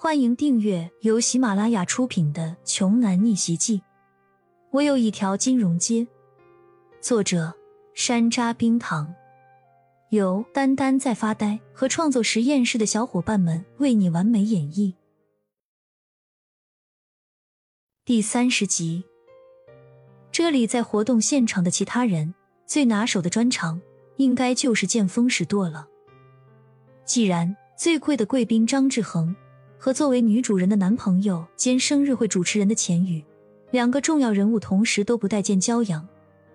欢迎订阅由喜马拉雅出品的《穷男逆袭记》。我有一条金融街。作者：山楂冰糖，由丹丹在发呆和创作实验室的小伙伴们为你完美演绎。第三十集。这里在活动现场的其他人最拿手的专长，应该就是见风使舵了。既然最贵的贵宾张志恒。和作为女主人的男朋友兼生日会主持人的钱宇，两个重要人物同时都不待见骄阳，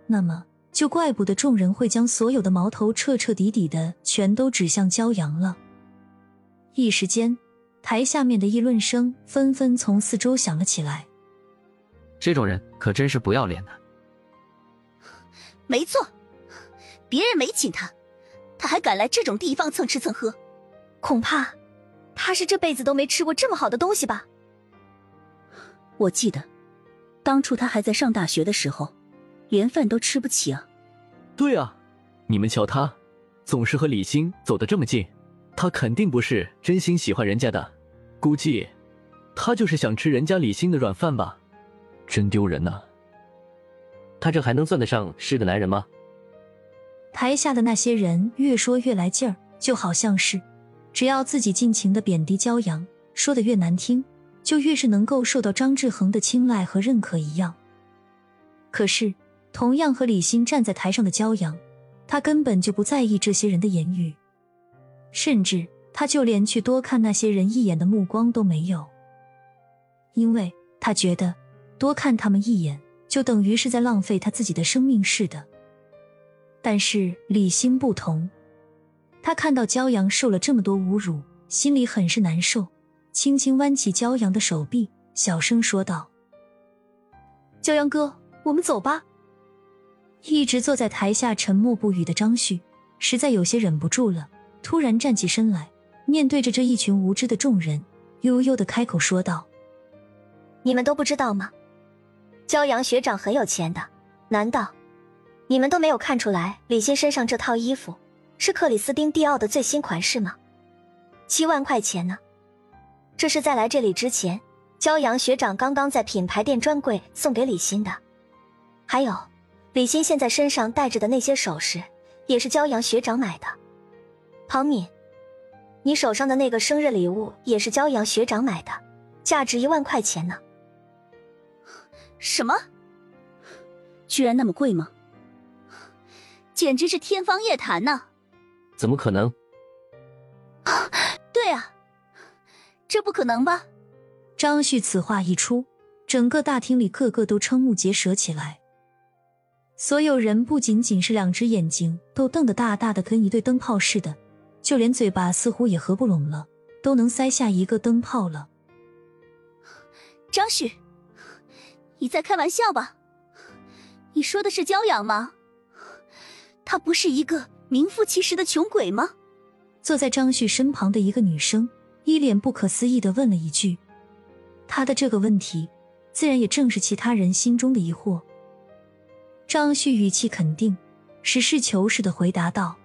那么就怪不得众人会将所有的矛头彻彻底底的全都指向骄阳了。一时间，台下面的议论声纷纷从四周响了起来。这种人可真是不要脸的。没错，别人没请他，他还敢来这种地方蹭吃蹭喝，恐怕。他是这辈子都没吃过这么好的东西吧？我记得，当初他还在上大学的时候，连饭都吃不起啊。对啊，你们瞧他，总是和李欣走得这么近，他肯定不是真心喜欢人家的，估计他就是想吃人家李欣的软饭吧。真丢人呐！他这还能算得上是个男人吗？台下的那些人越说越来劲儿，就好像是。只要自己尽情的贬低骄阳，说的越难听，就越是能够受到张志恒的青睐和认可一样。可是，同样和李欣站在台上的骄阳，他根本就不在意这些人的言语，甚至他就连去多看那些人一眼的目光都没有，因为他觉得多看他们一眼，就等于是在浪费他自己的生命似的。但是李欣不同。他看到骄阳受了这么多侮辱，心里很是难受，轻轻弯起骄阳的手臂，小声说道：“骄阳哥，我们走吧。”一直坐在台下沉默不语的张旭，实在有些忍不住了，突然站起身来，面对着这一群无知的众人，悠悠的开口说道：“你们都不知道吗？骄阳学长很有钱的，难道你们都没有看出来李欣身上这套衣服？”是克里斯汀蒂奥的最新款式吗？七万块钱呢？这是在来这里之前，骄阳学长刚刚在品牌店专柜送给李欣的。还有，李欣现在身上戴着的那些首饰，也是骄阳学长买的。庞敏，你手上的那个生日礼物也是骄阳学长买的，价值一万块钱呢。什么？居然那么贵吗？简直是天方夜谭呢！怎么可能？对啊，这不可能吧？张旭此话一出，整个大厅里个个都瞠目结舌起来。所有人不仅仅是两只眼睛都瞪得大大的，跟一对灯泡似的，就连嘴巴似乎也合不拢了，都能塞下一个灯泡了。张旭，你在开玩笑吧？你说的是骄阳吗？他不是一个。名副其实的穷鬼吗？坐在张旭身旁的一个女生一脸不可思议的问了一句。她的这个问题，自然也正是其他人心中的疑惑。张旭语气肯定，实事求是的回答道：“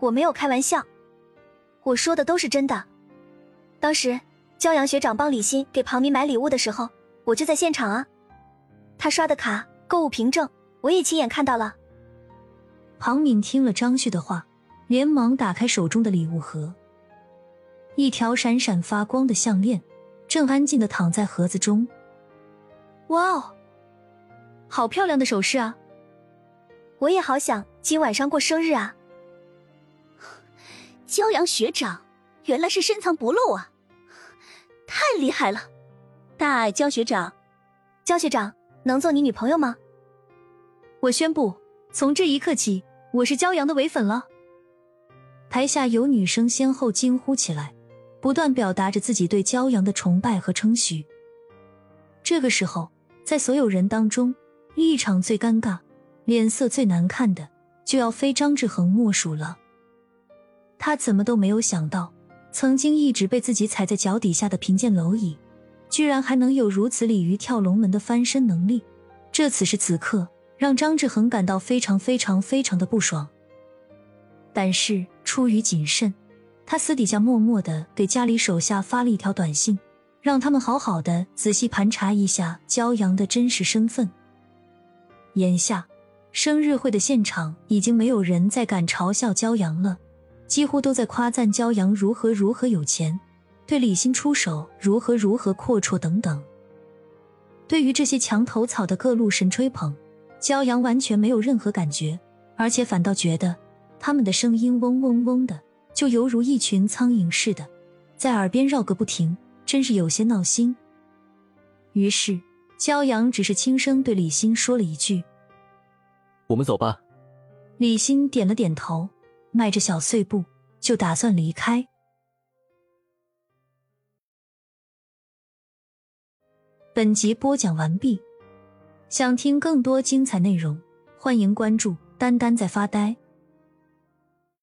我没有开玩笑，我说的都是真的。当时骄阳学长帮李欣给庞明买礼物的时候，我就在现场啊。他刷的卡、购物凭证，我也亲眼看到了。”庞敏听了张旭的话，连忙打开手中的礼物盒，一条闪闪发光的项链正安静的躺在盒子中。哇哦，好漂亮的首饰啊！我也好想今晚上过生日啊！骄阳学长原来是深藏不露啊，太厉害了！大爱焦学长，焦学长能做你女朋友吗？我宣布，从这一刻起。我是骄阳的唯粉了。台下有女生先后惊呼起来，不断表达着自己对骄阳的崇拜和称许。这个时候，在所有人当中，立场最尴尬、脸色最难看的，就要非张志恒莫属了。他怎么都没有想到，曾经一直被自己踩在脚底下的贫贱蝼蚁，居然还能有如此鲤鱼跳龙门的翻身能力。这此时此刻。让张志恒感到非常非常非常的不爽，但是出于谨慎，他私底下默默的给家里手下发了一条短信，让他们好好的仔细盘查一下骄阳的真实身份。眼下，生日会的现场已经没有人再敢嘲笑骄阳了，几乎都在夸赞骄阳如何如何有钱，对李欣出手如何如何阔绰等等。对于这些墙头草的各路神吹捧，骄阳完全没有任何感觉，而且反倒觉得他们的声音嗡嗡嗡的。就犹如一群苍蝇似的，在耳边绕个不停，真是有些闹心。于是，骄阳只是轻声对李欣说了一句：“我们走吧。”李欣点了点头，迈着小碎步就打算离开。本集播讲完毕，想听更多精彩内容，欢迎关注“丹丹在发呆”。